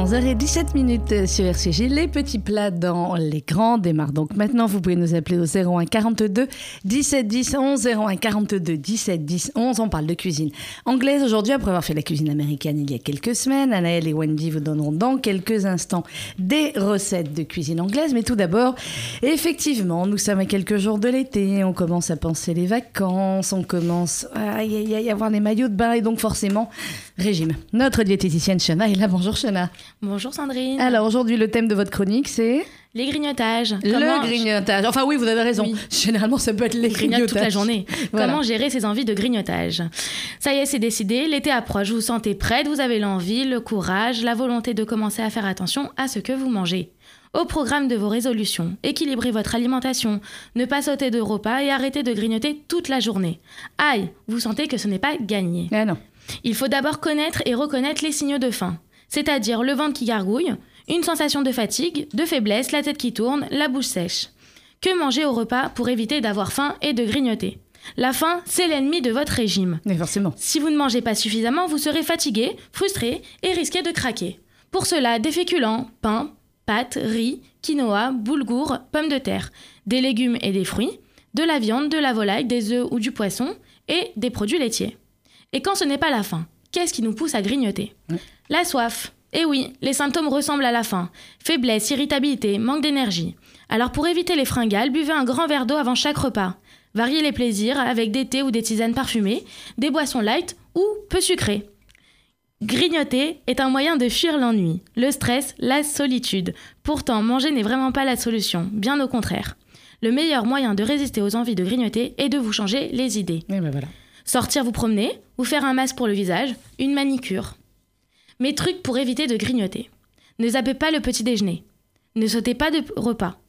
11h17 minutes sur RCG. Les petits plats dans les grands démarrent. Donc maintenant, vous pouvez nous appeler au 01 42 17 10 11 01 42 17 10 11. On parle de cuisine anglaise aujourd'hui après avoir fait la cuisine américaine il y a quelques semaines. Anaël et Wendy vous donneront dans quelques instants des recettes de cuisine anglaise. Mais tout d'abord, effectivement, nous sommes à quelques jours de l'été. On commence à penser les vacances. On commence à y avoir les maillots de bain et donc forcément régime. Notre diététicienne Shana est là. Bonjour Shana. Bonjour Sandrine. Alors aujourd'hui, le thème de votre chronique, c'est Les grignotages. le grignotage. Enfin oui, vous avez raison. Oui. Généralement, ça peut être les grignotages. toute la journée. Voilà. Comment gérer ses envies de grignotage? Ça y est, c'est décidé. L'été approche. Vous vous sentez prête. Vous avez l'envie, le courage, la volonté de commencer à faire attention à ce que vous mangez. Au programme de vos résolutions, équilibrez votre alimentation, ne pas sauter de repas et arrêtez de grignoter toute la journée. Aïe, vous sentez que ce n'est pas gagné. Ah non. Il faut d'abord connaître et reconnaître les signaux de faim, c'est-à-dire le ventre qui gargouille, une sensation de fatigue, de faiblesse, la tête qui tourne, la bouche sèche. Que manger au repas pour éviter d'avoir faim et de grignoter? La faim, c'est l'ennemi de votre régime. Mais forcément. Si vous ne mangez pas suffisamment, vous serez fatigué, frustré et risquez de craquer. Pour cela, des féculents, pain, pâtes, riz, quinoa, boulgour, pommes de terre, des légumes et des fruits, de la viande, de la volaille, des œufs ou du poisson et des produits laitiers. Et quand ce n'est pas la faim, qu'est-ce qui nous pousse à grignoter La soif. Eh oui, les symptômes ressemblent à la faim. Faiblesse, irritabilité, manque d'énergie. Alors pour éviter les fringales, buvez un grand verre d'eau avant chaque repas. Variez les plaisirs avec des thés ou des tisanes parfumées, des boissons light ou peu sucrées. Grignoter est un moyen de fuir l'ennui, le stress, la solitude. Pourtant, manger n'est vraiment pas la solution, bien au contraire. Le meilleur moyen de résister aux envies de grignoter est de vous changer les idées. Oui, ben voilà. Sortir vous promener, ou faire un masque pour le visage, une manicure. Mes trucs pour éviter de grignoter. Ne zappez pas le petit déjeuner. Ne sautez pas de repas.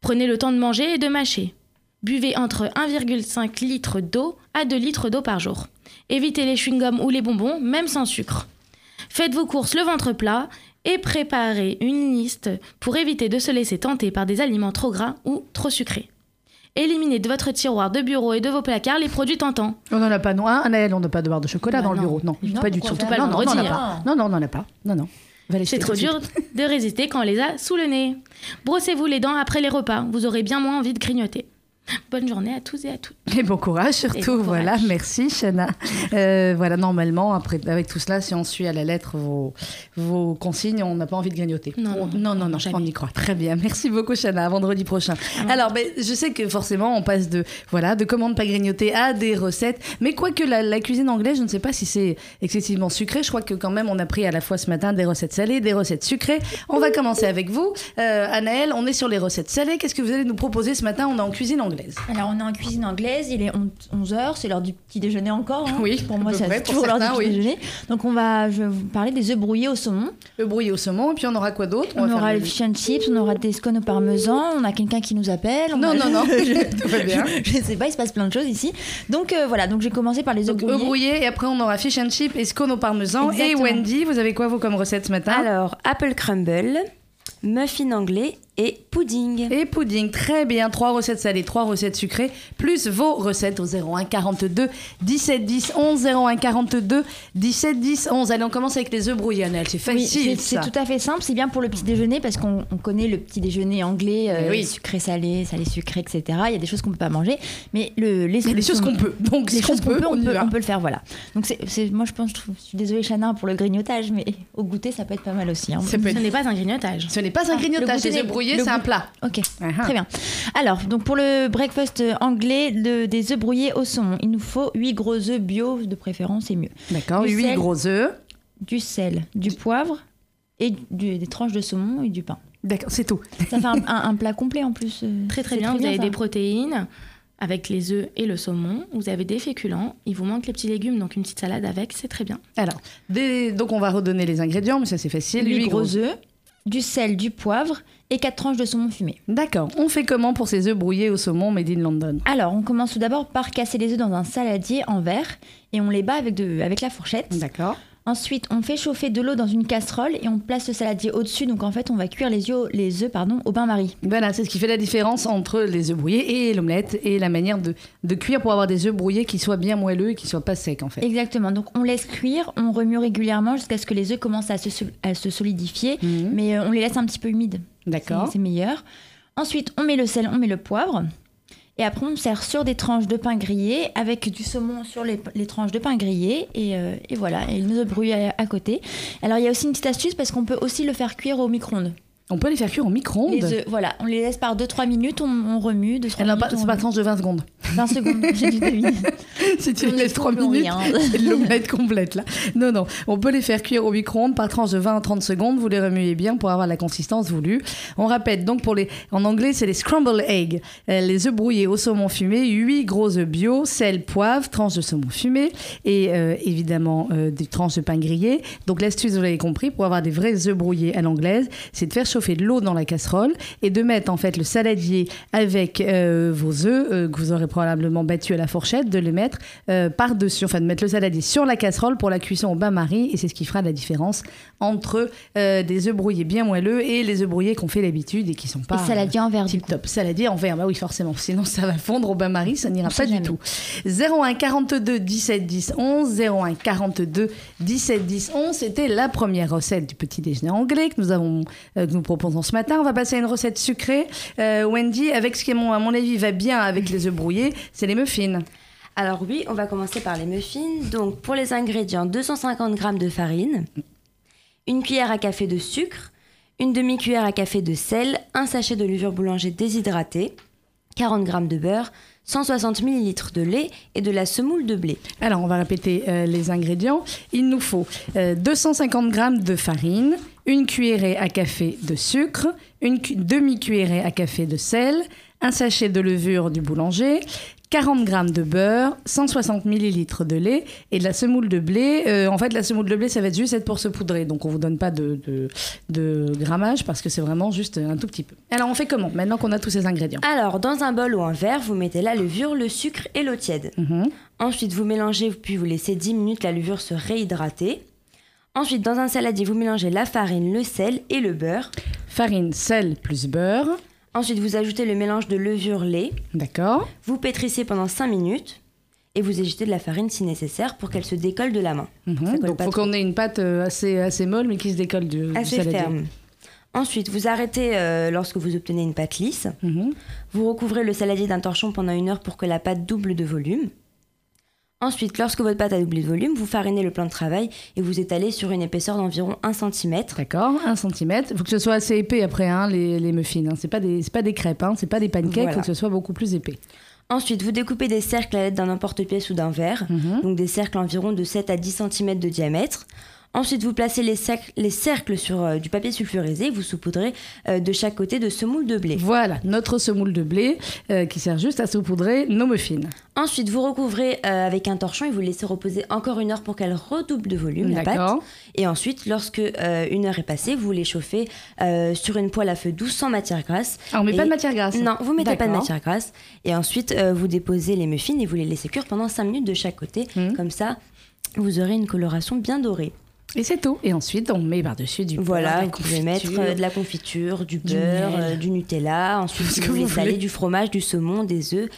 Prenez le temps de manger et de mâcher. Buvez entre 1,5 litre d'eau à 2 litres d'eau par jour. Évitez les chewing-gums ou les bonbons, même sans sucre. Faites vos courses le ventre plat et préparez une liste pour éviter de se laisser tenter par des aliments trop gras ou trop sucrés. Éliminez de votre tiroir de bureau et de vos placards les produits tentants. On n'en a pas, non. Hein, Anaël, on n'a pas de barre de chocolat Bah dans le non. bureau. Non, Non, pas du tout. pas non, le non, on a pas. Non, non, on n'en a pas. Non, non. C'est trop dur de résister quand on les a sous le nez. Brossez-vous les dents après les repas, vous aurez bien moins envie de grignoter. Bonne journée à tous et à toutes. Et bon courage surtout, courage. voilà, merci Shana. Euh, voilà, normalement, après, avec tout cela, si on suit à la lettre vos, vos consignes, on n'a pas envie de grignoter. Non, non, non, non. Ah on y croit. Très bien, merci beaucoup Shana, à vendredi prochain. Alors, ben, je sais que forcément, on passe de, voilà, de comment ne pas grignoter à des recettes, mais quoique la, la cuisine anglaise, je ne sais pas si c'est excessivement sucré, je crois que quand même, on a pris à la fois ce matin des recettes salées, des recettes sucrées. On va commencer avec vous. Euh, Anaël, on est sur les recettes salées. Qu'est-ce que vous allez nous proposer ce matin? On est en cuisine anglaise. Alors, on est en cuisine anglaise, il est 11h, c'est l'heure du petit déjeuner encore. hein. Oui, pour moi, c'est toujours l'heure du petit oui. déjeuner. Donc, on va, je vais vous parler des œufs brouillés au saumon. Le brouillé au saumon, et puis on aura quoi d'autre? On, aura le- fish and chips, on aura des scones au parmesan, on a quelqu'un qui nous appelle. on Non, a- non, non, je, tout va bien. je sais pas, il se passe plein de choses ici. Donc, euh, voilà, donc j'ai commencé par les œufs œufs brouillés. brouillés, et après on aura fish and chip et scone au parmesan. Exactement. Et Wendy, vous avez quoi vous comme recette ce matin? Alors, apple crumble, muffin anglais et pudding. Et pudding, très bien. Trois recettes salées, trois recettes sucrées, plus vos recettes au 01 42 17 10 11 01 42 17 10 11. Allez, on commence avec les œufs brouillés, Annelle. C'est facile, c'est tout à fait simple. C'est bien pour le petit déjeuner parce qu'on on connaît le petit déjeuner anglais, euh, oui. sucré, salé, salé, sucré, etc. Il y a des choses qu'on peut pas manger, mais le, les Il y a des choses qu'on peut. Donc, les choses qu'on peut, on, peut, on peut le faire, voilà. Donc c'est, moi je pense, je, trouve- je suis désolée Chana pour le grignotage, mais au goûter ça peut être pas mal aussi. hein. Ça peut Ce n'est pas un grignotage. Ce n'est pas un Ah, grignotage, le goûter les œufs des- brouillés, c'est un plat. Ok, ah. très bien. Alors, donc pour le breakfast anglais, le- des œufs brouillés au saumon, il nous faut 8 gros œufs bio, de préférence, c'est mieux. D'accord, Du 8 sel. gros œufs. Du sel, du poivre et du- des tranches de saumon et du pain. D'accord, c'est tout. Ça fait un, un- un plat complet en plus. euh, Très très bien, vous avez ça. des protéines avec les œufs et le saumon, vous avez des féculents, il vous manque les petits légumes, donc une petite salade avec, c'est très bien. Alors, des- donc on va redonner les ingrédients, mais ça c'est facile. 8 Huit gros œufs, du sel, du poivre et 4 tranches de saumon fumé. D'accord. On fait comment pour ces œufs brouillés au saumon made in London? Alors, on commence tout d'abord par casser les œufs dans un saladier en verre et on les bat avec, de, avec la fourchette. D'accord. Ensuite, on fait chauffer de l'eau dans une casserole et on place le saladier au-dessus. Donc en fait, on va cuire les œufs, les œufs pardon, au bain-marie. Voilà, c'est ce qui fait la différence entre les œufs brouillés et l'omelette et la manière de, de cuire pour avoir des œufs brouillés qui soient bien moelleux et qui soient pas secs en fait. Exactement. Donc on laisse cuire, on remue régulièrement jusqu'à ce que les œufs commencent à se, sol- à se solidifier, Mhm. mais euh, on les laisse un petit peu humides. D'accord. C'est meilleur. Ensuite, on met le sel, on met le poivre. Et après, on sert sur des tranches de pain grillé avec du saumon sur les, tranches de pain grillé. Et, euh, et voilà, et nos œufs brouillés à, à côté. Alors, il y a aussi une petite astuce parce qu'on peut aussi le faire cuire au micro-ondes. On peut les faire cuire au micro-ondes. Les œufs, voilà, on les laisse par 2-3 minutes, on, on remue. 2-3 Eh non, pas- minutes, c'est pas tranche de 20 secondes. 20 secondes, j'ai dû deviner. si tu le On laisses est 3 trop minutes, c'est de l'omelette complète là. Non, non, on peut les faire cuire au micro-ondes par tranche de 20 à 30 secondes. Vous les remuez bien pour avoir la consistance voulue. On répète donc pour les, en anglais, c'est les scramble eggs. Euh, les œufs brouillés au saumon fumé, 8 gros œufs bio, sel, poivre, tranche de saumon fumé et euh, évidemment euh, des tranches de pain grillé. Donc l'astuce, vous l'avez compris, pour avoir des vrais œufs brouillés à l'anglaise, c'est de faire chauffer de l'eau dans la casserole et de mettre en fait le saladier avec euh, vos œufs euh, que vous aurez probablement battus à la fourchette, de les mettre euh, par-dessus, enfin de mettre le saladier sur la casserole pour la cuisson au bain-marie et c'est ce qui fera la différence entre des œufs brouillés bien moelleux et les œufs brouillés qu'on fait d'habitude et qui sont pas Et saladier en verre, tip top. Saladier en verre, bah oui forcément, sinon ça va fondre au bain-marie, ça n'ira pas du tout. 01 42 17 10 11 01 42 17 10 11 c'était la première recette du petit déjeuner anglais que nous avons que nous proposons ce matin on va passer à une recette sucrée Euh, Wendy avec ce qui à mon, à mon avis va bien avec les œufs brouillés c'est les muffins Alors oui, on va commencer par les muffins. Donc pour les ingrédients, 250 g de farine, une cuillère à café de sucre, une demi-cuillère à café de sel, un sachet de levure boulanger déshydratée, 40 g de beurre, 160 ml de lait et de la semoule de blé. alors on va répéter euh, les ingrédients il nous faut euh, 250 g de farine une cuillerée à café de sucre une cu- demi-cuillerée à café de sel un sachet de levure du boulanger 40 g de beurre, 160 ml de lait et de la semoule de blé. Euh, en fait, la semoule de blé, ça va être juste être pour se poudrer. Donc, on vous donne pas de, de, de grammage parce que c'est vraiment juste un tout petit peu. Alors, on fait comment maintenant qu'on a tous ces ingrédients? Alors dans un bol ou un verre, vous mettez la levure, le sucre et l'eau tiède. Mhm. Ensuite, vous mélangez, puis vous laissez 10 minutes la levure se réhydrater. Ensuite, dans un saladier, vous mélangez la farine, le sel et le beurre. Farine, sel plus beurre. Ensuite, vous ajoutez le mélange de levure, lait. D'accord. Vous pétrissez pendant 5 minutes et vous ajoutez de la farine si nécessaire pour qu'elle se décolle de la main. Mhm. Donc, pas faut qu'on ait une pâte euh, assez, assez molle mais qui se décolle du, du Assez saladier. ferme. Ensuite, vous arrêtez euh, lorsque vous obtenez une pâte lisse. Mhm. Vous recouvrez le saladier d'un torchon pendant une heure pour que la pâte double de volume. Ensuite, lorsque votre pâte a doublé de volume, vous farinez le plan de travail et vous étalez sur une épaisseur d'environ 1 cm. D'accord, 1 cm. Il faut que ce soit assez épais après, hein, les, les muffins. Hein. C'est pas des, c'est pas des crêpes, hein. c'est pas des pancakes, il Voilà. faut que ce soit beaucoup plus épais. Ensuite, vous découpez des cercles à l'aide d'un emporte-pièce ou d'un verre, Mhm. donc des cercles environ de 7 à 10 cm de diamètre. Ensuite, vous placez les, cercles- les cercles sur euh, du papier sulfurisé, vous saupoudrez euh, de chaque côté de semoule de blé. Voilà, notre semoule de blé euh, qui sert juste à saupoudrer nos muffins. Ensuite, vous recouvrez avec un torchon et vous laissez reposer encore une heure pour qu'elle redouble de volume, la pâte. Et ensuite, lorsque une heure est passée, vous les chauffez sur une poêle à feu doux sans matière grasse. Ah, on met Et- pas de matière grasse Non, vous mettez pas de matière grasse. Et ensuite, vous déposez les muffins et vous les laissez cuire pendant 5 minutes de chaque côté. Mhm. Comme ça, vous aurez une coloration bien dorée. Et c'est tout. Et ensuite, on met par-dessus du beurre, Voilà, la vous pouvez mettre euh, de la confiture, du Du beurre, euh, du Nutella. Ensuite, vous voulez vous voulez. du fromage, du saumon, des œufs.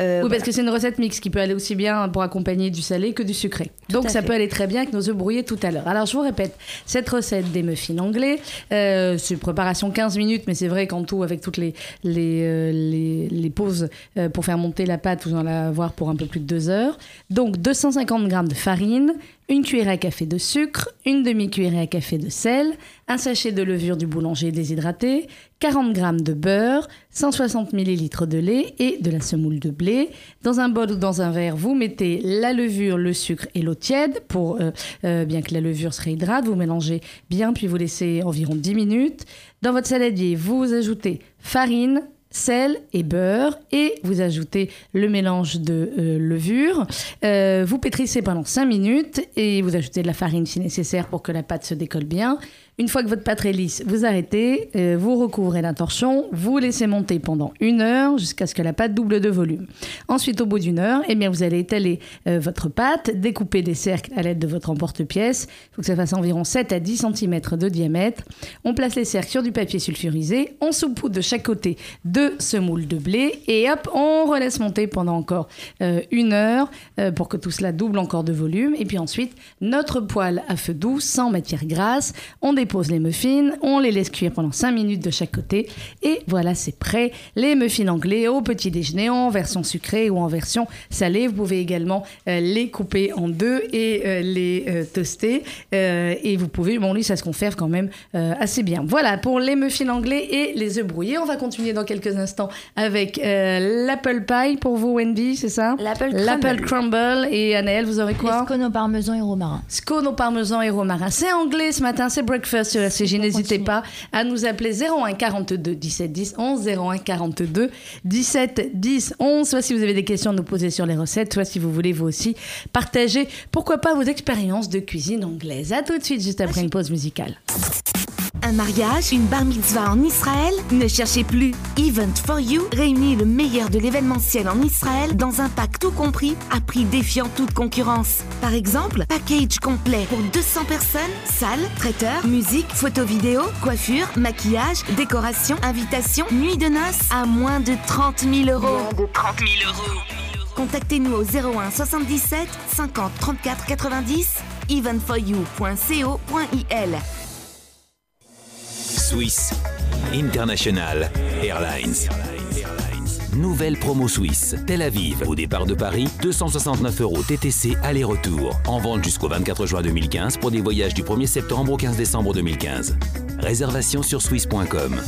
Euh, Oui, voilà. parce que c'est une recette mixte qui peut aller aussi bien pour accompagner du salé que du sucré. Tout Donc ça fait. peut aller très bien avec nos œufs brouillés tout à l'heure. Alors je vous répète, cette recette des muffins anglais, euh, c'est préparation 15 minutes, mais c'est vrai qu'en tout, avec toutes les, les, euh, les, les pauses pour faire monter la pâte, vous en avoir pour un peu plus de 2 heures. Donc 250 g de farine, une cuillère à café de sucre, une demi-cuillère à café de sel, un sachet de levure du boulanger déshydraté, 40 g de beurre, 160 ml de lait et de la semoule de blé. Dans un bol ou dans un verre, vous mettez la levure, le sucre et l'eau tiède pour euh, euh, bien que la levure se réhydrate. Vous mélangez bien, puis vous laissez environ 10 minutes. Dans votre saladier, vous ajoutez farine, sel et beurre et vous ajoutez le mélange de euh, levure. Euh, vous pétrissez pendant 5 minutes et vous ajoutez de la farine si nécessaire pour que la pâte se décolle bien. Une fois que votre pâte est lisse, vous arrêtez, euh, vous recouvrez d'un torchon, vous laissez monter pendant une heure jusqu'à ce que la pâte double de volume. Ensuite, au bout d'une heure, eh bien, vous allez étaler euh, votre pâte, découper des cercles à l'aide de votre emporte-pièce. Il faut que ça fasse environ 7 à 10 cm de diamètre. On place les cercles sur du papier sulfurisé, on saupoudre de chaque côté de semoule de blé et hop, on relaisse monter pendant encore euh, une heure pour que tout cela double encore de volume. Et puis ensuite, notre poêle à feu doux, sans matière grasse, on dépose les muffins, on les laisse cuire pendant 5 minutes de chaque côté et voilà, c'est prêt. Les muffins anglais au petit déjeuner en version sucrée ou en version salée. Vous pouvez également euh, les couper en deux et euh, les euh, toaster. Euh, et vous pouvez, bon, lui, ça se conserve quand même assez bien. Voilà pour les muffins anglais et les œufs brouillés. On va continuer dans quelques instants avec l'apple pie pour vous, Wendy, c'est ça? L'apple L'apple crumble. crumble. Et Anaël, vous aurez quoi? Scone au parmesan et romarin. Scone au parmesan et romarin. C'est anglais ce matin, c'est breakfast sur RCJ. On N'hésitez pas à nous appeler 01 42 17 10 11 01 42 17 10 11. Soit si vous avez des questions à nous poser sur les recettes, soit si vous voulez vous aussi partager, pourquoi pas vos expériences de cuisine anglaise. À tout de suite, juste après une pause musicale. Un mariage, une bar mitzvah en Israël? Ne cherchez plus. Event for You réunit le meilleur de l'événementiel en Israël dans un pack tout compris à prix défiant toute concurrence. Par exemple, package complet pour 200 personnes, salle, traiteur, musique, photo vidéo, coiffure, maquillage, décoration, invitation, nuit de noces à moins de 30 000 euros. de 30 000 euros. Contactez-nous au 01 77 50 34 90 eventforyou.co.il Swiss International Airlines. Nouvelle promo Suisse. Tel Aviv, au départ de Paris, 269 euros TTC aller-retour. En vente jusqu'au 24 juin 2015 pour des voyages du 1er septembre au 15 décembre 2015. Réservation sur swiss.com.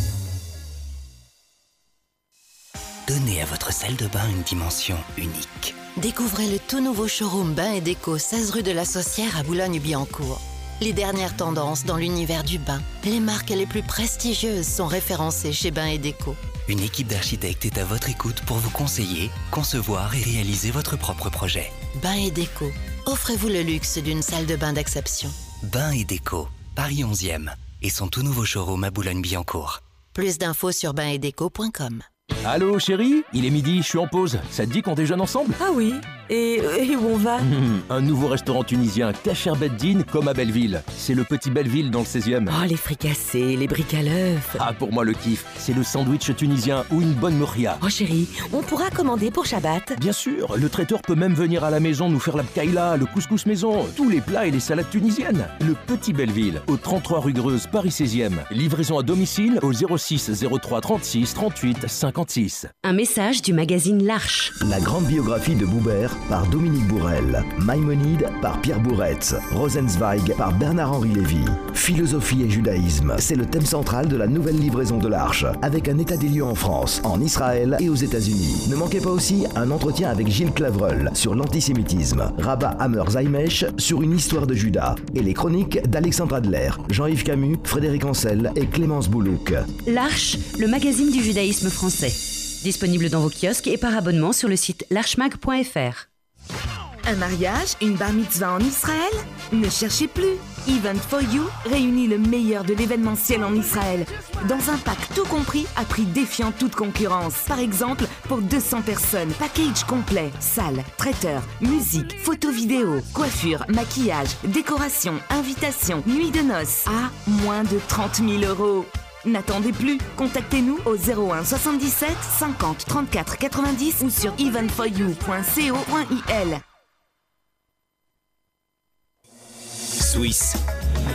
Donnez à votre salle de bain une dimension unique. Découvrez le tout nouveau showroom Bain et Déco 16 rue de la Saucière à Boulogne-Billancourt. Les dernières tendances dans l'univers du bain. Les marques les plus prestigieuses sont référencées chez Bain et Déco. Une équipe d'architectes est à votre écoute pour vous conseiller, concevoir et réaliser votre propre projet. Bain et Déco. Offrez-vous le luxe d'une salle de bain d'exception. Bain et déco, Paris 11e, et son tout nouveau showroom à Boulogne-Billancourt. Plus d'infos sur bainetdeco.com. Allô chérie, il est midi, je suis en pause. Ça te dit qu'on déjeune ensemble? Ah oui Et, et où on va Un nouveau restaurant tunisien, Kacher Beddin, comme à Belleville. C'est le petit Belleville dans le 16e. Oh, les fricassés, les briques à l'œuf. Ah, pour moi le kiff, c'est le sandwich tunisien ou une bonne mouria. Oh chérie, on pourra commander pour Shabbat Bien sûr, le traiteur peut même venir à la maison nous faire la bkaïla, le couscous maison, tous les plats et les salades tunisiennes. Le petit Belleville, au 33 rue Greuze, Paris 16e. Livraison à domicile au 06 03 36 38 56. Un message du magazine L'Arche. La grande biographie de Boubert par Dominique Bourrel, Maïmonide par Pierre Bourretz, Rosenzweig par Bernard-Henri Lévy. Philosophie et judaïsme, c'est le thème central de la nouvelle livraison de l'Arche, avec un état des lieux en France, en Israël et aux États-Unis. Ne manquez pas aussi un entretien avec Gilles Clavreul sur l'antisémitisme, Rabat Hammer Zaimesh sur une histoire de Judas, et les chroniques d'Alexandre Adler, Jean-Yves Camus, Frédéric Ancel et Clémence Boulouk. L'Arche, le magazine du judaïsme français. Disponible dans vos kiosques et par abonnement sur le site l'archemag.fr. Un mariage, une bar mitzvah en Israël? Ne cherchez plus. Event for You réunit le meilleur de l'événementiel en Israël dans un pack tout compris à prix défiant toute concurrence. Par exemple, pour 200 personnes, package complet, salle, traiteur, musique, photo vidéo, coiffure, maquillage, décoration, invitation, nuit de noces à moins de 30 000 euros. N'attendez plus, contactez-nous au 01 77 50 34 90 ou sur eventforyou.co.il. Swiss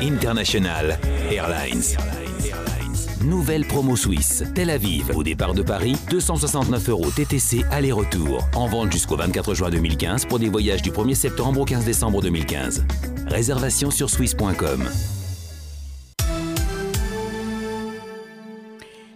International Airlines. Nouvelle promo Suisse. Tel Aviv, au départ de Paris, 269 euros TTC aller-retour. En vente jusqu'au 24 juin 2015 pour des voyages du 1er septembre au 15 décembre 2015. Réservation sur swiss.com.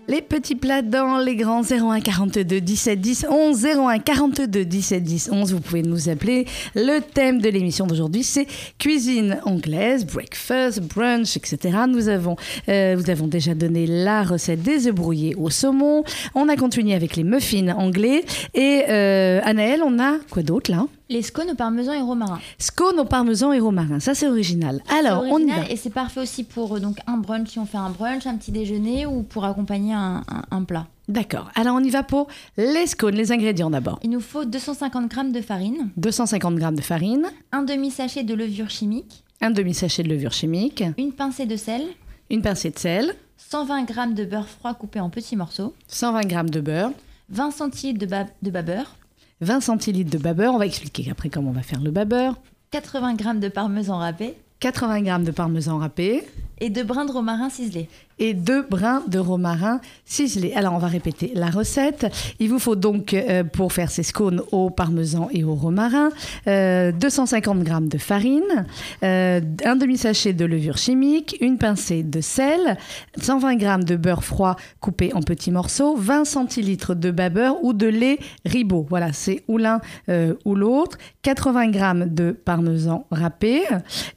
Les petits plats dans les grands 01 42 17 10 11 01 42 17 10 11. Vous pouvez nous appeler. Le thème de l'émission d'aujourd'hui, c'est cuisine anglaise, breakfast, brunch, etc. Nous avons, euh, vous avons déjà donné la recette des œufs brouillés au saumon. On a continué avec les muffins anglais. Et euh, Anaël, on a quoi d'autre là? Les scones au parmesan et romarin. Scone au parmesan et romarin, ça c'est original. Alors, C'est on y original va. Et c'est parfait aussi pour euh, donc, un brunch, si on fait un brunch, un petit déjeuner ou pour accompagner un, un- un plat. D'accord. Alors, on y va pour les scones, les ingrédients d'abord. Il nous faut 250 g de farine, 250 g de farine, un demi-sachet de levure chimique, un demi-sachet de levure chimique, une pincée de sel, une pincée de sel, 120 g de beurre froid coupé en petits morceaux, 120 g de beurre, 20 centilitres de, ba- de babeur, 20 centilitres de babeur. On va expliquer après comment on va faire le babeur. 80 g de parmesan râpé 80 g de parmesan râpé et deux brins de romarin ciselés. et deux brins de romarin ciselés. Alors, on va répéter la recette. Il vous faut donc, euh, pour faire ces scones au parmesan et au romarin, euh, 250 g de farine, euh, un demi-sachet de levure chimique, une pincée de sel, 120 g de beurre froid coupé en petits morceaux, 20 centilitres de babeur ou de lait ribot. Voilà, c'est ou l'un euh, ou l'autre. 80 g de parmesan râpé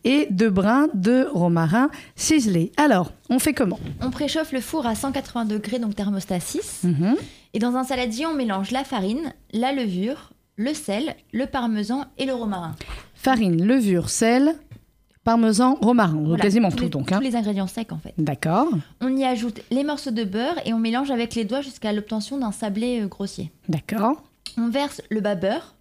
et deux brins de romarin ciselé. Alors, on fait comment On préchauffe le four à 180 degrés, donc thermostat 6. Mhm. Et dans un saladier, on mélange la farine, la levure, le sel, le parmesan et le romarin. Farine, levure, sel, parmesan, romarin. Voilà, quasiment tout les- donc. hein. Tous les ingrédients secs en fait. D'accord, On y ajoute les morceaux de beurre et on mélange avec les doigts jusqu'à l'obtention d'un sablé euh, grossier. d'accord, On verse le bas beurre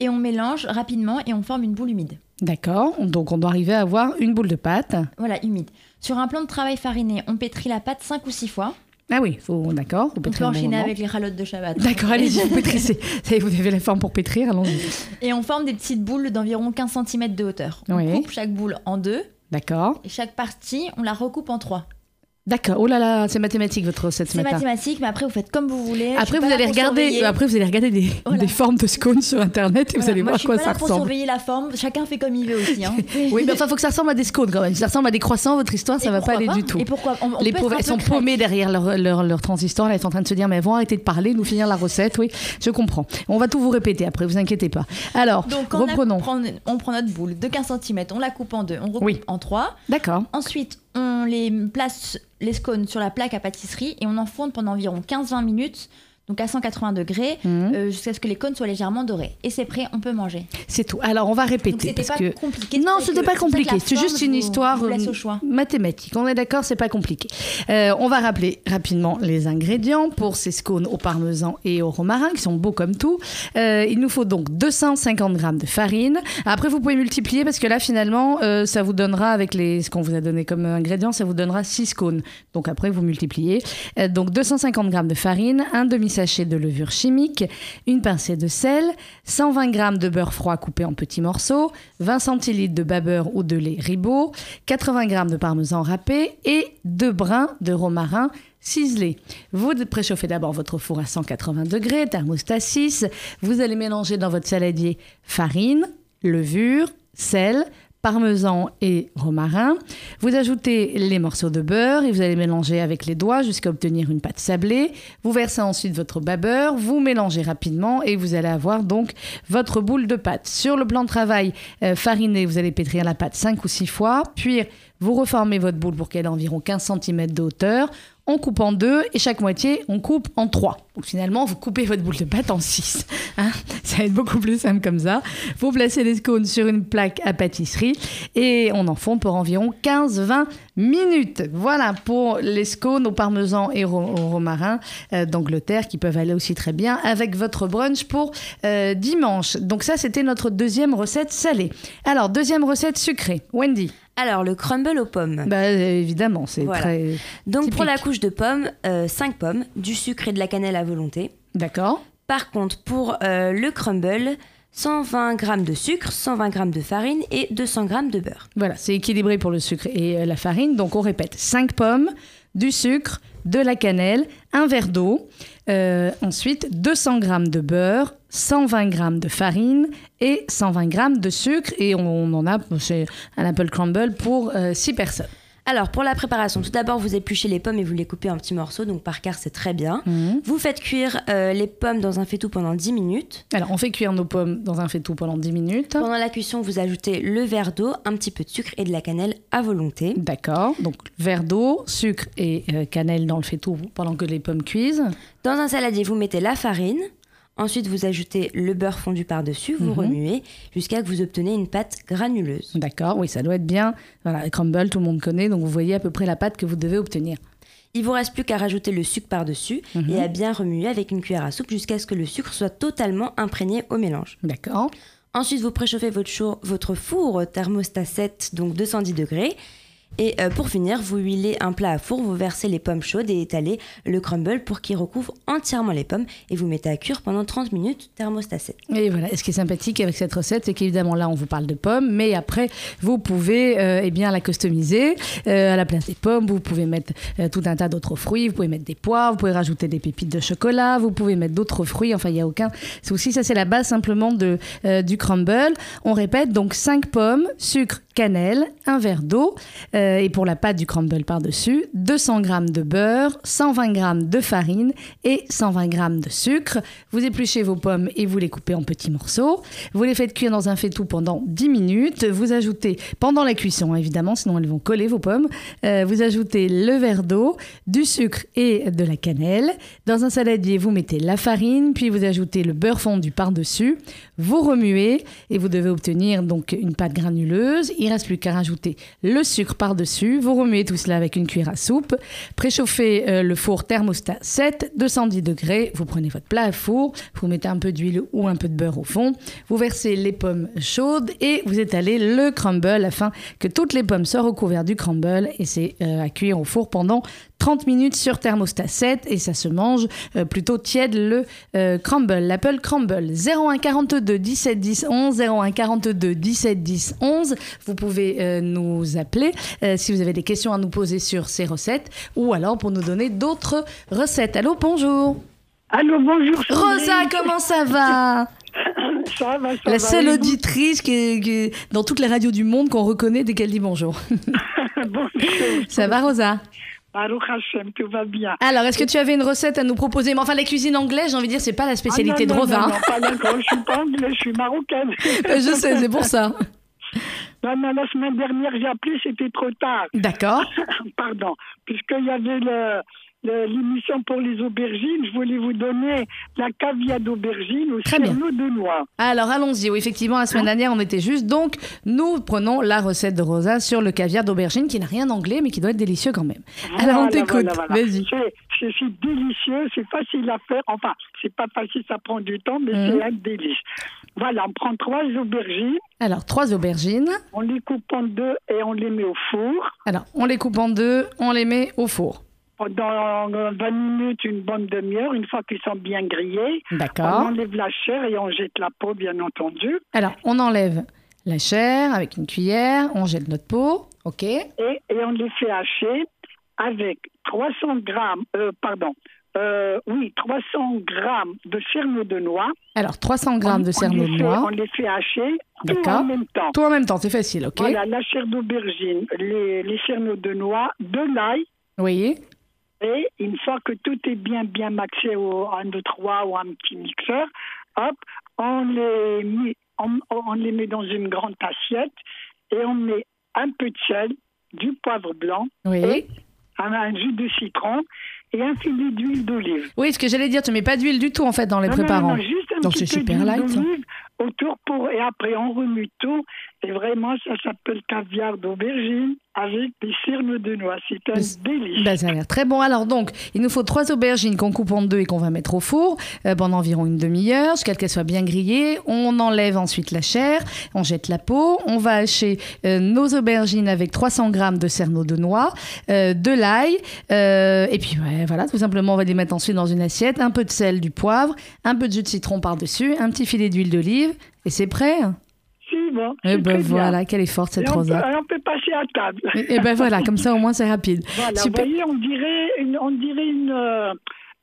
et on mélange rapidement et on forme une boule humide. D'accord. Donc on doit arriver à avoir une boule de pâte. Voilà, humide. Sur un plan de travail fariné, on pétrit la pâte 5 ou 6 fois. Ah oui, faut, d'accord. On peut bon enchaîner avec les ralottes de Shabbat. D'accord, allez-y, vous pétrissez. Vous avez la forme pour pétrir, allons-y. Et on forme des petites boules d'environ 15 cm de hauteur. On Oui. coupe chaque boule en deux D'accord, et chaque partie, on la recoupe en trois. D'accord. Oh là là, c'est mathématique votre recette ce C'est mathématique, mais après vous faites comme vous voulez. Après vous, allez pour regarder, après vous allez regarder des, Voilà. des formes de scones sur internet et vous allez moi, voir je suis quoi pas ça là pour ressemble. surveiller la forme. Chacun fait comme il veut aussi. hein. Oui, mais enfin, faut que ça ressemble à des scones quand même. Si ça ressemble à des croissants, votre histoire, ça Et va pas aller du tout. Et pourquoi on, on les pauvres, elles sont créatif. paumées derrière leur, leur, leur transistor. Là, elles sont en train de se dire, mais elles vont arrêter de parler, nous finir la recette. Oui, je comprends. On va tout vous répéter après, vous inquiétez pas. Alors, Donc on, reprenons. prend, on prend notre boule de 15 cm, on la coupe en deux, on recoupe en trois. D'accord. Ensuite, on les place les scones sur la plaque à pâtisserie et on enfourne pendant environ 15-20 minutes, donc à 180 degrés, Mhm. euh, jusqu'à ce que les cônes soient légèrement dorés. Et c'est prêt, on peut manger. C'est tout. Alors, on va Donc répéter. c'était parce pas que... compliqué. Non, c'est c'était que- pas compliqué. C'est juste une vous- histoire vous euh, mathématique. On est d'accord, c'est pas compliqué. Euh, on va rappeler rapidement les ingrédients pour ces scones au parmesan et au romarin, qui sont beaux comme tout. Euh, il nous faut donc 250 g de farine. Après, vous pouvez multiplier parce que là, finalement, ça vous donnera, avec les, ce qu'on vous a donné comme ingrédients, ça vous donnera 6 cônes. Donc après, vous multipliez. Donc 250 g de farine, un de levure chimique, une pincée de sel, 120 g de beurre froid coupé en petits morceaux, 20 centilitres de babeur ou de lait ribot, 80 g de parmesan râpé et deux brins de romarin ciselé. Vous préchauffez d'abord votre four à 180 degrés, thermostat 6. Vous allez mélanger dans votre saladier farine, levure, sel, parmesan et romarin. Vous ajoutez les morceaux de beurre et vous allez mélanger avec les doigts jusqu'à obtenir une pâte sablée. Vous versez ensuite votre babeur, vous mélangez rapidement et vous allez avoir donc votre boule de pâte. Sur le plan de travail euh, fariné, vous allez pétrir la pâte 5 ou 6 fois, puis vous reformez votre boule pour qu'elle ait environ 15 cm de hauteur. On coupe en deux et chaque moitié, on coupe en trois. Donc finalement, vous coupez votre boule de pâte en six. Hein ça va être beaucoup plus simple comme ça. Vous placez les scones sur une plaque à pâtisserie et on enfonce pour environ 15-20 minutes. Voilà pour les scones au parmesan et au romarin euh, d'Angleterre qui peuvent aller aussi très bien avec votre brunch pour euh, dimanche. Donc ça, c'était notre deuxième recette salée. Alors, deuxième recette sucrée. Wendy. Alors, le crumble aux pommes. Bah, évidemment, c'est Voilà. très... Donc, pour la couche de pommes, 5 pommes, du sucre et de la cannelle à volonté. D'accord. Par contre, pour euh, le crumble, 120 g de sucre, 120 g de farine et 200 g de beurre. Voilà, c'est équilibré pour le sucre et euh, la farine. Donc on répète 5 pommes, du sucre, de la cannelle, un verre d'eau, euh, ensuite 200 g de beurre, 120 g de farine et 120 g de sucre. Et on, en a, c'est un apple crumble pour 6 personnes. Alors, pour la préparation, tout d'abord, vous épluchez les pommes et vous les coupez en petits morceaux, donc par quart, c'est très bien. Mhm. Vous faites cuire euh, les pommes dans un faitout pendant 10 minutes. Alors on fait cuire nos pommes dans un faitout pendant 10 minutes. Pendant la cuisson, vous ajoutez le verre d'eau, un petit peu de sucre et de la cannelle à volonté. D'accord, donc verre d'eau, sucre et euh, cannelle dans le faitout pendant que les pommes cuisent. Dans un saladier, vous mettez la farine. Ensuite, vous ajoutez le beurre fondu par-dessus, vous Mhm. remuez jusqu'à ce que vous obtenez une pâte granuleuse. D'accord, oui, ça doit être bien. Voilà, crumble, tout le monde connaît, donc vous voyez à peu près la pâte que vous devez obtenir. Il vous reste plus qu'à rajouter le sucre par-dessus Mhm. et à bien remuer avec une cuillère à soupe jusqu'à ce que le sucre soit totalement imprégné au mélange. D'accord. Ensuite, vous préchauffez votre, chaud- votre four thermostat 7, donc 210 degrés. Et euh, pour finir, vous huilez un plat à four, vous versez les pommes chaudes et étalez le crumble pour qu'il recouvre entièrement les pommes et vous mettez à cuire pendant 30 minutes thermostat 7. Et voilà, ce qui est sympathique avec cette recette, c'est qu'évidemment là, on vous parle de pommes, mais après, vous pouvez euh, eh bien la customiser Euh, à la place des pommes. Vous pouvez mettre euh, tout un tas d'autres fruits. Vous pouvez mettre des pois, vous pouvez rajouter des pépites de chocolat, vous pouvez mettre d'autres fruits. Enfin, il n'y a aucun souci. Ça, c'est la base simplement de, du crumble. On répète donc 5 pommes, sucre, cannelle, un verre d'eau. Et pour la pâte du crumble par-dessus, 200 g de beurre, 120 g de farine et 120 g de sucre. Vous épluchez vos pommes et vous les coupez en petits morceaux. Vous les faites cuire dans un faitout pendant 10 minutes. Vous ajoutez, pendant la cuisson évidemment, sinon elles vont coller vos pommes, euh, vous ajoutez le verre d'eau, du sucre et de la cannelle. Dans un saladier, vous mettez la farine, puis vous ajoutez le beurre fondu par-dessus. Vous remuez et vous devez obtenir donc une pâte granuleuse. Il reste plus qu'à rajouter le sucre par-dessus. Vous remuez tout cela avec une cuillère à soupe. Préchauffez euh, le four thermostat 7, 210 degrés. Vous prenez votre plat à four, vous mettez un peu d'huile ou un peu de beurre au fond. Vous versez les pommes chaudes et vous étalez le crumble afin que toutes les pommes soient recouvertes du crumble et c'est euh, à cuire au four pendant 30 minutes sur thermostat 7 et ça se mange euh, plutôt tiède le euh, crumble, l'Apple crumble. 01 42 17 10 11, 01 42 17 10 11. Vous pouvez euh, nous appeler si vous avez des questions à nous poser sur ces recettes ou alors pour nous donner d'autres recettes. Allô, bonjour. Allô, bonjour. Rosa, comment ça va? Ça va, ça La seule auditrice qui est- qui est dans toutes les radios du monde qu'on reconnaît dès qu'elle dit bonjour. Bonjour. Ça va, Rosa? Baruch Hashem, tout va bien. Alors, est-ce que tu avais une recette à nous proposer? Mais enfin, la cuisine anglaise, j'ai envie de dire, c'est pas la spécialité Ah, non, de Rosa. Non, non, pas d'accord, je suis pas anglaise, je suis marocaine. Je sais, c'est pour ça. Non, non, la semaine dernière, j'ai appelé, c'était trop tard. D'accord. Pardon, puisqu'il y avait le- l'émission pour les aubergines, je voulais vous donner la caviar d'aubergine au cerneau de noix. Alors, allons-y. Oui, effectivement, la semaine dernière, on était juste. Donc, nous prenons la recette de Rosa sur le caviar d'aubergine, qui n'a rien d'anglais, mais qui doit être délicieux quand même. Alors, on t'écoute. voilà, voilà. Vas-y. C'est- délicieux, c'est facile à faire. Enfin, c'est pas facile, ça prend du temps, mais Mhm. c'est un délice. Voilà, on prend trois aubergines, Alors, trois aubergines. on les coupe en deux et on les met au four. Alors, on les coupe en deux, on les met au four. Pendant 20 minutes, une bonne demi-heure, une fois qu'ils sont bien grillés, D'accord. on enlève la chair et on jette la peau, bien entendu. Alors, on enlève la chair avec une cuillère, on jette notre peau. OK. Et, et on les fait hacher avec 300 grammes, euh, pardon, euh, oui, 300 grammes de cerneau de noix. Alors, 300 grammes de On- cerneau de noix. On les fait hacher tout en même temps. Tout en même temps, c'est facile, OK Voilà, la chair d'aubergine, les, les cerneaux de noix, de l'ail. Oui. Et une fois que tout est bien, bien maxé au 1, 2, 3 ou un petit mixeur, hop, on les, met, on, on les met dans une grande assiette et on met un peu de sel, du poivre blanc, Oui. et un, un jus de citron et un filet d'huile d'olive. Oui, ce que j'allais dire, tu mets pas d'huile du tout en fait dans les Non, préparants. non, juste un Donc c'est super d'huile light. autour et après on remue tout et vraiment ça s'appelle caviar d'aubergine avec des cerneaux de noix. C'est un délice. Bah, ça a l'air très bon. Alors donc, il nous faut trois aubergines qu'on coupe en deux et qu'on va mettre au four euh, pendant environ une demi-heure, jusqu'à ce qu'elles soient bien grillées. On enlève ensuite la chair, on jette la peau, on va hacher euh, nos aubergines avec 300 grammes de cerneau de noix, euh, de l'ail, euh, et puis ouais, voilà, tout simplement on va les mettre ensuite dans une assiette, un peu de sel, du poivre, un peu de jus de citron par-dessus, un petit filet d'huile d'olive, et c'est prêt. Si, bon, Et c'est ben voilà, quelle est forte cette on, rosa. et on peut passer à table. Et, et ben voilà, comme ça au moins c'est rapide. Voilà, Super. vous voyez, on dirait une, on dirait une, euh,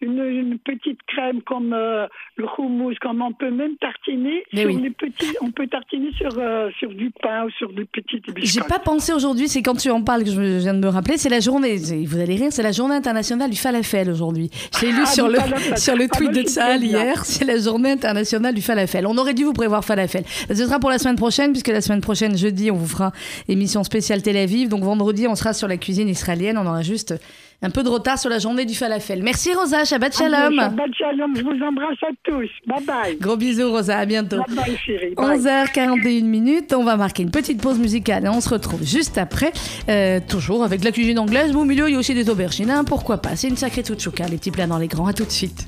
une, une petite crème comme euh, le houmous, comme on peut même tartiner Mais sur oui. les petits, on peut tartiner sur, euh, sur du pain ou sur des petites J'ai biscottes. pas pensé aujourd'hui, c'est quand tu en parles que je je viens de me rappeler, c'est la journée, vous allez rire, c'est la journée internationale du falafel aujourd'hui. J'ai lu Ah, sur, le, falafel. sur le Ah, tweet bah, de Tsahal hier, c'est la journée internationale du falafel. On aurait dû vous prévoir falafel. Ce sera pour la semaine prochaine, puisque la semaine prochaine, jeudi, on vous fera émission spéciale Tel Aviv. Donc vendredi, on sera sur la cuisine israélienne, on aura juste un peu de retard sur la journée du falafel. Merci Rosa, Shabbat Shalom. Shabbat shalom, je vous embrasse à tous. Bye bye. Gros bisous Rosa, à bientôt. Bye bye chérie. Bye. 11h41 minutes, on va marquer une petite pause musicale et on se retrouve juste après, euh, toujours avec la cuisine anglaise. Mais au milieu, il y a aussi des aubergines, hein, pourquoi pas? C'est une sacrée chouchouka, les petits plats dans les grands. À tout de suite.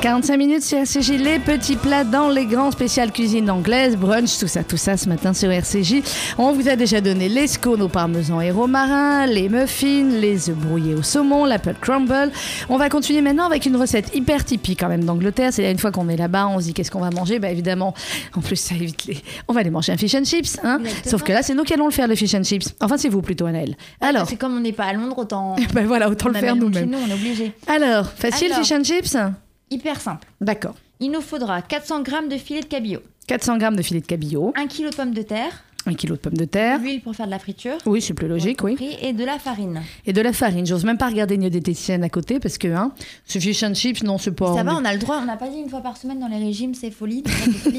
45 minutes sur RCJ, les petits plats dans les grands spéciales cuisine anglaise, brunch, tout ça, tout ça ce matin sur RCJ. On vous a déjà donné les scones au parmesan et romarin, les muffins, les œufs brouillés au saumon, l'apple crumble. On va continuer maintenant avec une recette hyper typique quand même d'Angleterre. C'est-à-dire, une fois qu'on est là-bas, on se dit qu'est-ce qu'on va manger? Bah évidemment, en plus ça évite les... On va aller manger un fish and chips, hein Sauf que là, c'est nous qui allons le faire le fish and chips. Enfin, c'est vous plutôt, Anaël. Alors. C'est comme on n'est pas à Londres, autant. ben voilà, autant le faire nous-mêmes. Nous, on est obligé. Alors, facile Alors... fish and chips? Hyper simple. D'accord. Il nous faudra 400 g de filet de cabillaud, 400 grammes de filet de cabillaud, 1 kg de pommes de terre, Un kilo de pommes de terre. L'huile pour faire de la friture. Oui, c'est plus logique, oui. Et de la farine. Et de la farine. J'ose même pas regarder une diététicienne à côté parce que, hein, ce fish and chips, non, c'est pas. Ça va, on a le droit. On n'a pas dit une fois par semaine dans les régimes, c'est folie.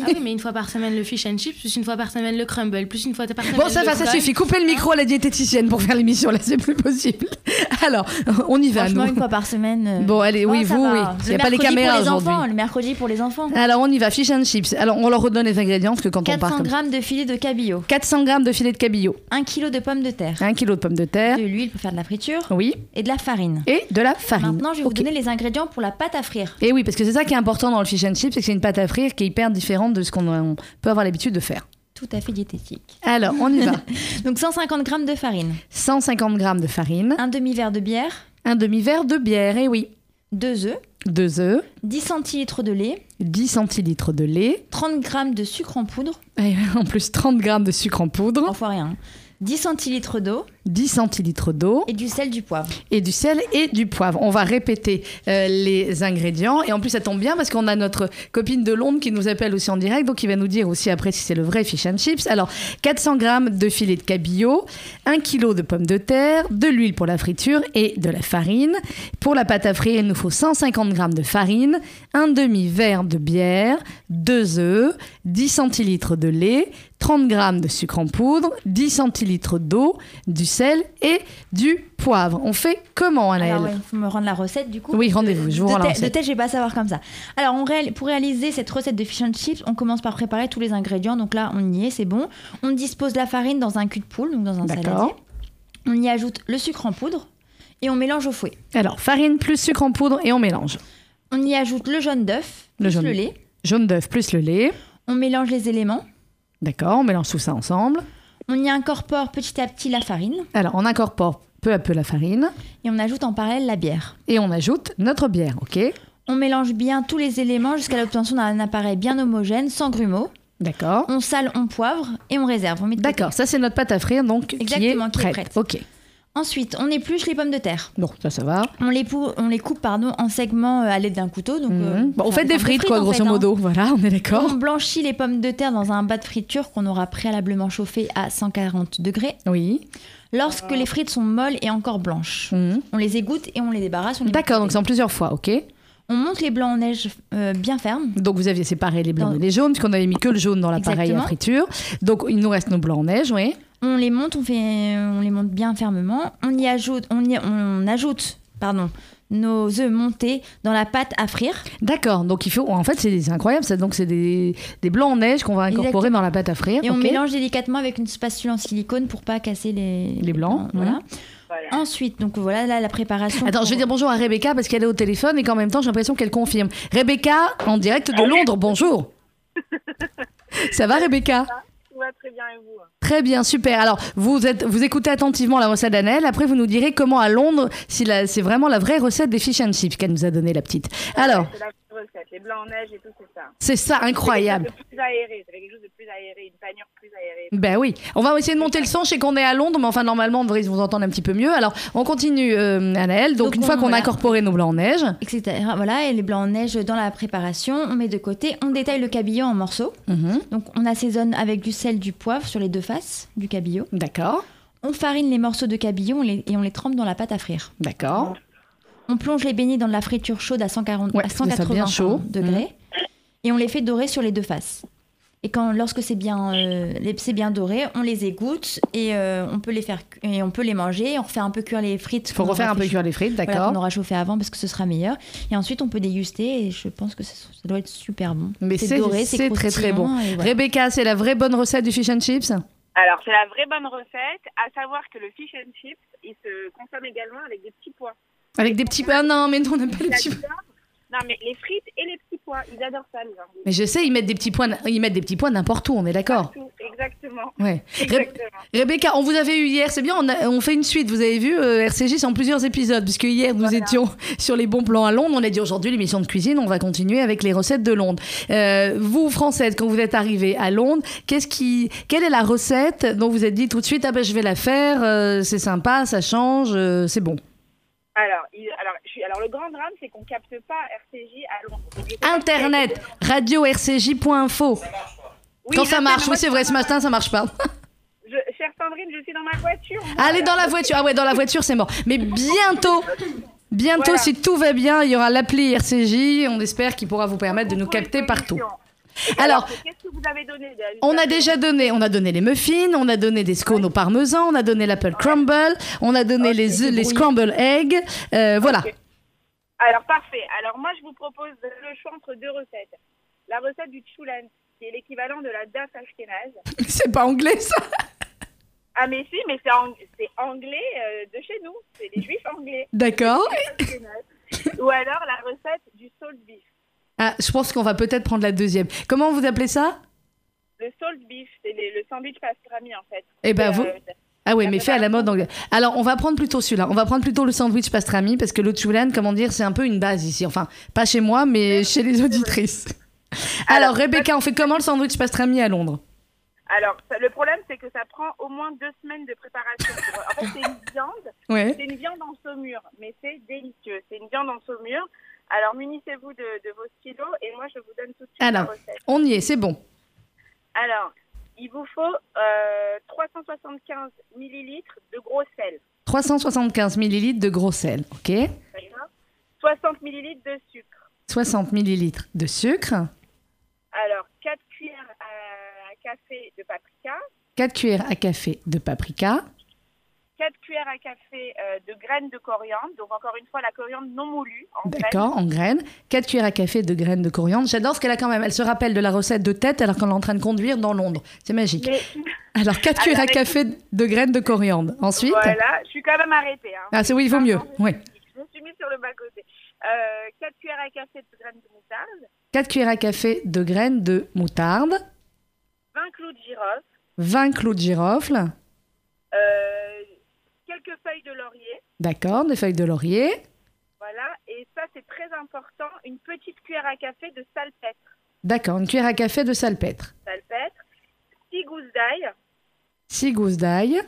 Ah oui, mais une fois par semaine le fish and chips, plus une fois par semaine le crumble, plus une fois par semaine Bon, ça le va, ça suffit. Coupez le micro à la diététicienne pour faire l'émission, là, c'est plus possible. Alors, on y va, Franchement, nous. une fois par semaine. euh, Bon, allez, oui, oh, vous, va. oui. Il y a pas les caméras pour les aujourd'hui. enfants, Le mercredi pour les enfants. Alors, on y va, fish and chips. Alors, on leur redonne les ingrédients parce que quand on part 400 comme grammes de filet de cabillaud. 400 grammes de filet de cabillaud, 1 kg de pommes de terre. 1 kilo de pommes de terre, De l'huile pour faire de la friture. oui, Et de la farine. et de la farine. Maintenant, je vais vous donner les ingrédients pour la pâte à frire. Et oui, parce que c'est ça qui est important dans le fish and chips, c'est que c'est une pâte à frire qui est hyper différente de ce qu'on on peut avoir l'habitude de faire. Tout à fait diététique. Alors, on y va. Donc 150 grammes de farine. 150 grammes de farine, Un demi-verre de bière. un demi-verre de bière, et oui, 2 œufs. 2 œufs, 10 centilitres de lait. 10 centilitres de lait, 30 grammes de sucre en poudre. et en plus 30 grammes de sucre en poudre, fois rien. 10 centilitres d'eau. 10 centilitres d'eau, Et du sel, du poivre. et du sel et du poivre. On va répéter euh, les ingrédients. Et en plus, ça tombe bien parce qu'on a notre copine de Londres qui nous appelle aussi en direct, donc il va nous dire aussi après si c'est le vrai fish and chips. Alors, 400 grammes de filet de cabillaud, 1 kg de pommes de terre, de l'huile pour la friture et de la farine. Pour la pâte à frire, il nous faut 150 grammes de farine, un demi-verre de bière, 2 œufs, 10 centilitres de lait, 30 grammes de sucre en poudre, 10 centilitres d'eau, du sel et du poivre. On fait comment, Anaëlle Alors, ouais, il faut me rendre la recette du coup. Oui, rendez-vous, je vous rends la tête- de recette. tête, je vais pas savoir comme ça. Alors, on réal- pour réaliser cette recette de fish and chips, on commence par préparer tous les ingrédients. Donc là, on y est, c'est bon. On dispose la farine dans un cul de poule, donc dans un D'accord. saladier. On y ajoute le sucre en poudre et on mélange au fouet. Alors, farine plus sucre en poudre et on mélange. On y ajoute le jaune d'œuf, Le plus jaune. le lait. Jaune d'œuf plus le lait. On mélange les éléments. D'accord, on mélange tout ça ensemble. On y incorpore petit à petit la farine Alors, on incorpore peu à peu la farine et on ajoute en parallèle la bière. et on ajoute notre bière, ok? On mélange bien tous les éléments jusqu'à l'obtention d'un appareil bien homogène, sans grumeaux. D'accord. On sale, on poivre et on réserve. On met. D'accord, ça c'est notre pâte à frire, donc Exactement, qui est qui est prête. prête. Ok. Ensuite, on épluche les pommes de terre. Bon, ça, ça va. On les, pou- on les coupe pardon, en segments euh, à l'aide d'un couteau. Donc, euh, Mhm. Bon, on fait des frites, quoi, grosso fait, hein. modo. Voilà, on est d'accord. On blanchit les pommes de terre dans un bas de friture qu'on aura préalablement chauffé à 140 degrés. Oui. Lorsque les frites sont molles et encore blanches, Mhm. on les égoutte et on les débarrasse. D'accord, donc c'est en plusieurs fois, ok On monte les blancs en neige euh, bien fermes. Donc vous aviez séparé les blancs Dans- et les jaunes, puisqu'on avait mis que le jaune dans l'appareil à friture. Donc il nous reste nos blancs en neige, oui. On les monte, on, fait, on les monte bien fermement. On y ajoute, on y- on ajoute pardon, nos œufs montés dans la pâte à frire. D'accord, donc il faut. En fait, c'est incroyable, ça. Donc c'est des, des blancs en neige qu'on va incorporer Exactement. dans la pâte à frire. Et on mélange délicatement avec une spatule en silicone pour pas casser les, Les blancs, Voilà. Ensuite, donc voilà là, la préparation. Attends, pour- je vais dire bonjour à Rebecca parce qu'elle est au téléphone et qu'en même temps, j'ai l'impression qu'elle confirme. Rebecca, en direct de Londres, bonjour. Ça va, Rebecca? Ouais, très bien, et vous Très bien, super. Alors, vous, êtes, vous écoutez attentivement la recette d'Annelle. Après, vous nous direz comment à Londres, si c'est vraiment la vraie recette des fish and chips qu'elle nous a donné, la petite. Alors, C'est les blancs en neige et tout, c'est ça. c'est ça, incroyable. C'est plus aéré, c'est quelque chose de plus aéré, une panure plus aérée. Ben oui, on va essayer de monter le son. Je sais qu'on est à Londres, mais enfin, normalement, on devrait vous entendre un petit peu mieux. Alors, on continue, euh, Anaëlle. Donc, Donc, une fois on- qu'on a incorporé nos blancs en neige, etc. Voilà, et les blancs en neige dans la préparation, on met de côté, on détaille le cabillaud en morceaux. Mhm. Donc on assaisonne avec du sel, du poivre sur les deux faces du cabillaud. D'accord. On farine les morceaux de cabillaud on les- et on les trempe dans la pâte à frire. D'accord. On plonge les beignets dans de la friture chaude à 140, Ouais, à faut que ça 180 bien chaud. pardon, degrés et on les fait dorer sur les deux faces. Et quand, lorsque c'est bien, euh, c'est bien doré, on les égoutte et euh, on peut les faire et on peut les manger. On refait un peu cuire les frites. Faut qu'on refaire un peu cuire les frites, voilà, d'accord. qu'on aura chauffé avant parce que ce sera meilleur. Et ensuite, on peut déguster et je pense que ça, ça doit être super bon. mais c'est doré, c'est très très bon. voilà. Rebecca, c'est la vraie bonne recette du fish and chips Alors, c'est la vraie bonne recette, à savoir que le fish and chips, il se consomme également avec des petits pois. Avec des petits... Ah non, mais non, on n'a pas les petits... Adorent- Non, mais les frites et les petits pois, ils adorent ça, les Anglais. Mais je sais, ils mettent des petits points, ils mettent des petits points n'importe où, on est d'accord Exactement. Ouais. Exactement. Rebecca, on vous avait eu hier, c'est bien, on, a- on fait une suite. Vous avez vu, euh, RCJ, c'est en plusieurs épisodes, puisque hier, nous étions sur les bons plans à Londres. On a dit aujourd'hui, l'émission de cuisine, on va continuer avec les recettes de Londres. Euh, vous, Française, quand vous êtes arrivée à Londres, qu'est-ce qui, quelle est la recette dont vous êtes dit tout de suite, ah ben, je vais la faire, euh, c'est sympa, ça change, euh, c'est bon Alors, il- alors, je suis- alors, le grand drame, c'est qu'on capte pas RCJ à Londres. Je Internet, radio-rcj.info. Oui, Quand je ça marche, oui, c'est vrai, ce matin, ça marche pas. dans ma voiture. moi, Allez dans la voiture. Ah ouais, dans la voiture, c'est mort. Mais bientôt, bientôt, Voilà. si tout va bien, il y aura l'appli RCJ. On espère qu'il pourra vous permettre de nous capter partout. Alors, qu'est-ce que vous avez donné On a déjà donné, on a donné les muffins, on a donné des scones au parmesan, on a donné l'apple crumble, on a donné les, les scramble eggs. euh, voilà. Alors parfait. Alors moi je vous propose le choix entre deux recettes. La recette du choulan, qui est l'équivalent de la daf ashkénaze. C'est pas anglais ça Ah mais si, mais c'est ang- c'est anglais euh, de chez nous. C'est les juifs anglais. D'accord. Ou alors la recette du salt beef. Ah, je pense qu'on va peut-être prendre la deuxième. Comment vous appelez ça? Le salt beef, c'est le sandwich pastrami en fait. Eh ben, vous- euh, Ah oui, mais fait à la mode anglaise. Alors, on va prendre plutôt celui-là. On va prendre plutôt le sandwich pastrami parce que le choulan, comment dire, c'est un peu une base ici. Enfin, pas chez moi, mais chez les auditrices. Alors, Rebecca, on fait comment le sandwich pastrami à Londres? Alors, le problème, c'est que ça prend au moins deux semaines de préparation. en fait, c'est une viande. Ouais. C'est une viande en saumure, mais c'est délicieux. C'est une viande en saumure. Alors, munissez-vous de, de vos stylos et moi, je vous donne tout de suite la Alors, recette. on y est, c'est bon. Alors, il vous faut euh, 375 millilitres de gros sel. 375 millilitres de gros sel, ok D'accord 60 millilitres de sucre. 60 millilitres de sucre, Alors, 4 cuillères à café de paprika. 4 cuillères à café de paprika, 4 cuillères à café euh, de graines de coriandre. Donc, encore une fois, la coriandre non moulue. D'accord, en graines, 4 cuillères à café de graines de coriandre. J'adore ce qu'elle a quand même. Elle se rappelle de la recette de tête alors qu'on est en train de conduire dans Londres. C'est magique. Alors, 4 Alors, cuillères à café de graines de coriandre. Ensuite? Voilà, je suis quand même arrêtée. Hein. Ah, c'est oui, il vaut mieux. Oui. Je me suis mise sur le bas-côté. Euh, 4 cuillères à café de graines de moutarde, 4 cuillères à café de graines de moutarde, 20 clous de girofle, 20 clous de girofle, euh, quelques feuilles de laurier. d'accord, des feuilles de laurier, Voilà, et ça c'est très important, une petite cuillère à café de salpêtre. d'accord, une cuillère à café de salpêtre, Salpêtre, 6 gousses d'ail 6 gousses d'ail,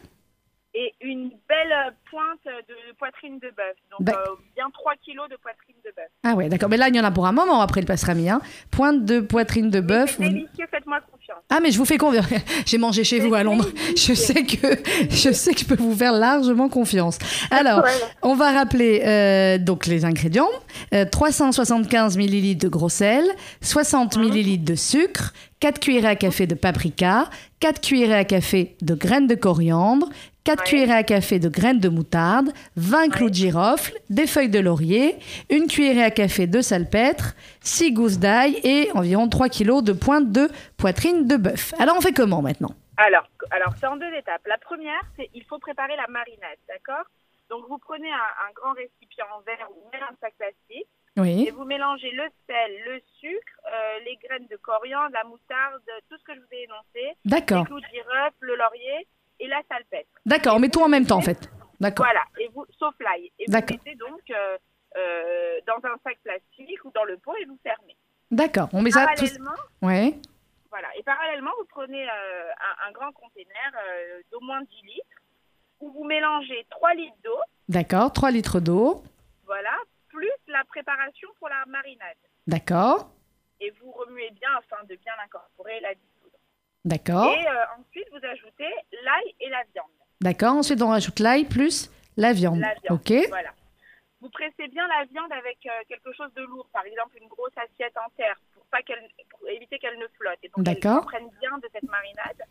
et une belle euh, pointe de poitrine de bœuf. Donc D'ac- euh, bien 3 kilos de poitrine de bœuf. Ah ouais, d'accord. Mais là, il y en a pour un moment après le pastrami. Hein. Pointe de poitrine de bœuf. C'est délicieux, faites-moi confiance. Ah mais je vous fais confiance. J'ai mangé chez vous à Londres. Je sais que je sais que je peux vous faire largement confiance. Alors, on va rappeler euh, donc les ingrédients. Euh, 375 millilitres de gros sel, 60 millilitres de sucre, 4 cuillerées à café de paprika, 4 cuillerées à café de graines de coriandre, 4 cuillerées à café de graines de moutarde, 20 clous de girofle, des feuilles de laurier, une cuillerée à café de salpêtre, 6 gousses d'ail et environ 3 kilos de pointe de poitrine de bœuf. Alors on fait comment maintenant? Alors, alors c'est en deux étapes. La première, c'est il faut préparer la marinade, d'accord? Donc vous prenez un, un grand récipient en verre ou même un sac plastique Oui. et vous mélangez le sel, le sucre, euh, les graines de coriandre, la moutarde, tout ce que je vous ai énoncé, D'accord. les clous de girofle, le laurier et la salpêtre. D'accord, on met tout en même temps en fait. D'accord. Voilà, et vous, sauf l'ail. Et vous mettez donc euh, euh, dans un sac plastique ou dans le pot et vous fermez. D'accord, on met ça tout... Parallèlement, Ouais. voilà. Et parallèlement, vous prenez euh, un, un grand conteneur euh, d'au moins 10 litres où vous mélangez 3 litres d'eau, D'accord, 3 litres d'eau. voilà, plus la préparation pour la marinade. D'accord. Et vous remuez bien afin de bien l'incorporer et la. D'accord. Et euh, ensuite, vous ajoutez l'ail et la viande. D'accord, ensuite on rajoute l'ail plus la viande. La viande, Ok. voilà. Vous pressez bien la viande avec euh, quelque chose de lourd, par exemple une grosse assiette en terre, pour, pas qu'elle, pour éviter qu'elle ne flotte. Et pour qu'elle D'accord. prenne bien de cette marinade.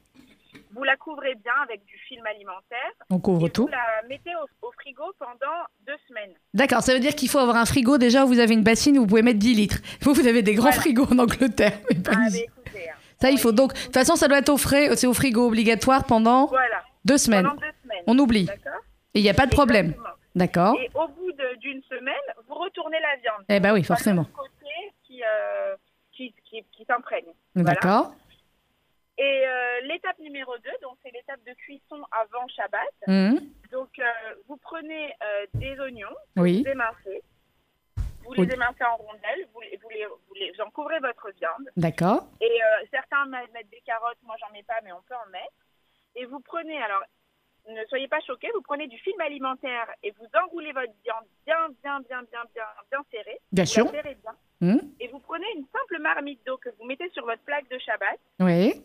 Vous la couvrez bien avec du film alimentaire. On couvre et tout. Vous la mettez au, au frigo pendant deux semaines. D'accord, ça veut dire qu'il faut avoir un frigo déjà où vous avez une bassine où vous pouvez mettre 10 litres. Vous, vous avez des grands frigos en Angleterre, mais pas Ah, mais écoutez, hein. Ça, il faut donc. De toute façon, ça doit être au frais, c'est au frigo obligatoire pendant Voilà. deux semaines. Pendant deux semaines. On oublie. D'accord Et il n'y a pas de problème. Exactement. D'accord. Et au bout de- d'une semaine, vous retournez la viande. Eh ben oui, Par forcément. l'autre côté qui, euh, qui, qui, qui s'imprègne. Voilà. D'accord. Et euh, l'étape numéro 2, donc c'est l'étape de cuisson avant Shabbat. Mhm. Donc euh, vous prenez euh, des oignons, Oui. vous émincez, vous Oui. les émincez en rondelles, vous, les, vous, les, vous, les, vous en couvrez votre viande. D'accord. Et mettent des carottes, moi j'en mets pas, mais on peut en mettre. Et vous prenez, alors ne soyez pas choqués, vous prenez du film alimentaire et vous enroulez votre viande bien, bien, bien, bien, bien, bien serrée. Bien Vous sûr. la serrez bien. Mhm. Et vous prenez une simple marmite d'eau que vous mettez sur votre plaque de Shabbat. Oui.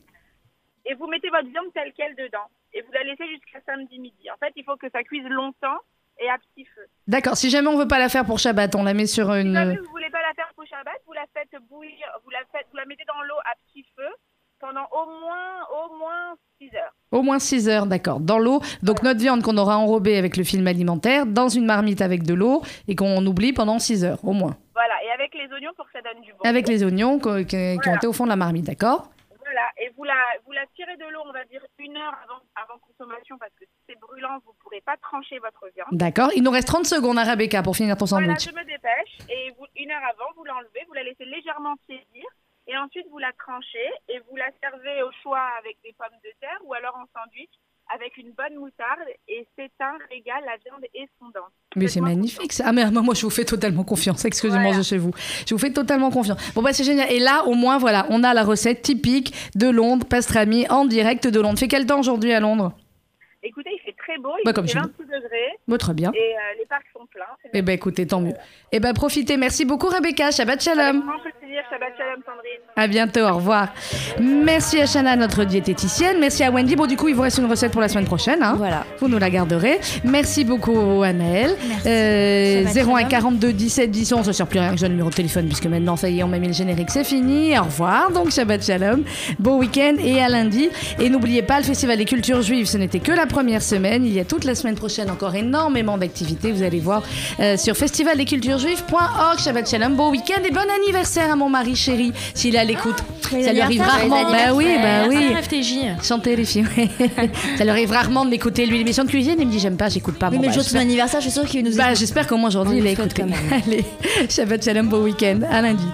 et vous mettez votre viande telle quelle dedans. Et vous la laissez jusqu'à samedi midi. En fait, il faut que ça cuise longtemps et à petit feu. D'accord, si jamais on veut pas la faire pour Shabbat, on la met sur Si jamais une... vous voulez pas la faire pour Shabbat, vous la faites bouillir, vous la faites, vous la mettez dans l'eau à petit feu pendant au moins, au moins 6 heures. Au moins 6 heures, d'accord. Dans l'eau. Donc notre viande qu'on aura enrobée avec le film alimentaire, dans une marmite avec de l'eau et qu'on oublie pendant 6 heures, au moins. Voilà, et avec les oignons pour que ça donne du bon. Avec les oignons qui, ont été au fond de la marmite, d'accord Voilà, et vous la, vous la tirez de l'eau, on va dire une heure avant, avant consommation, parce que si c'est brûlant, vous ne pourrez pas trancher votre viande. D'accord. Il nous reste 30 secondes à Rebecca pour finir ton Voilà, sandwich. je me dépêche, et vous, une heure avant, vous l'enlevez, vous la laissez légèrement tiédir, et ensuite vous la tranchez, et vous la servez au choix avec des pommes de terre, ou alors en sandwich, avec une bonne moutarde, et c'est un régal, la viande est fondante. Mais c'est magnifique ça. Ah mais moi je vous fais totalement confiance ce que je chez vous. Je vous fais totalement confiance. Bon bah c'est génial. Et là au moins voilà, on a la recette typique de Londres, pastrami en direct de Londres. Fait quel temps aujourd'hui à Londres? Écoutez, il fait très beau, il Bah, comme fait chez nous. 26 degrés, Bah, très bien. et euh, les parcs sont pleins. Eh ben écoutez, tant mieux. Eh ben profitez. Merci beaucoup Rebecca. Shabbat shalom. Plaisir, Shabbat Shalom Sandrine. À bientôt, au revoir. Merci à Shana, notre diététicienne. Merci à Wendy. Bon, du coup, il vous reste une recette pour la semaine prochaine. Hein. Voilà. Vous nous la garderez. Merci beaucoup, Anaël. Euh, Shabbat 01 shalom. 42 17 10 11. Ça sert plus à rien que j'ai un numéro de téléphone puisque maintenant, ça y est, on m'a mis le générique. C'est fini. Au revoir. Donc, Shabbat Shalom. Bon week-end et à lundi. Et n'oubliez pas, le Festival des cultures juives, ce n'était que la première semaine. Il y a toute la semaine prochaine encore énormément d'activités. Vous allez voir euh, sur festivaldesculturesjuives.org. Shabbat Shalom. Bon week-end et bon anniversaire à mon mari chéri s'il est à l'écoute. ça lui arrive rarement. Bah oui, bah oui. Les filles. ça lui arrive rarement de m'écouter lui l'émission de cuisine. Il me dit j'aime pas, j'écoute pas. Oui, Bon, mais bah, le jour de son anniversaire, je suis sûre qu'il nous Bah, j'espère qu'au moins aujourd'hui il a écouté. Allez, Shabbat Shalom, bon week-end. À lundi.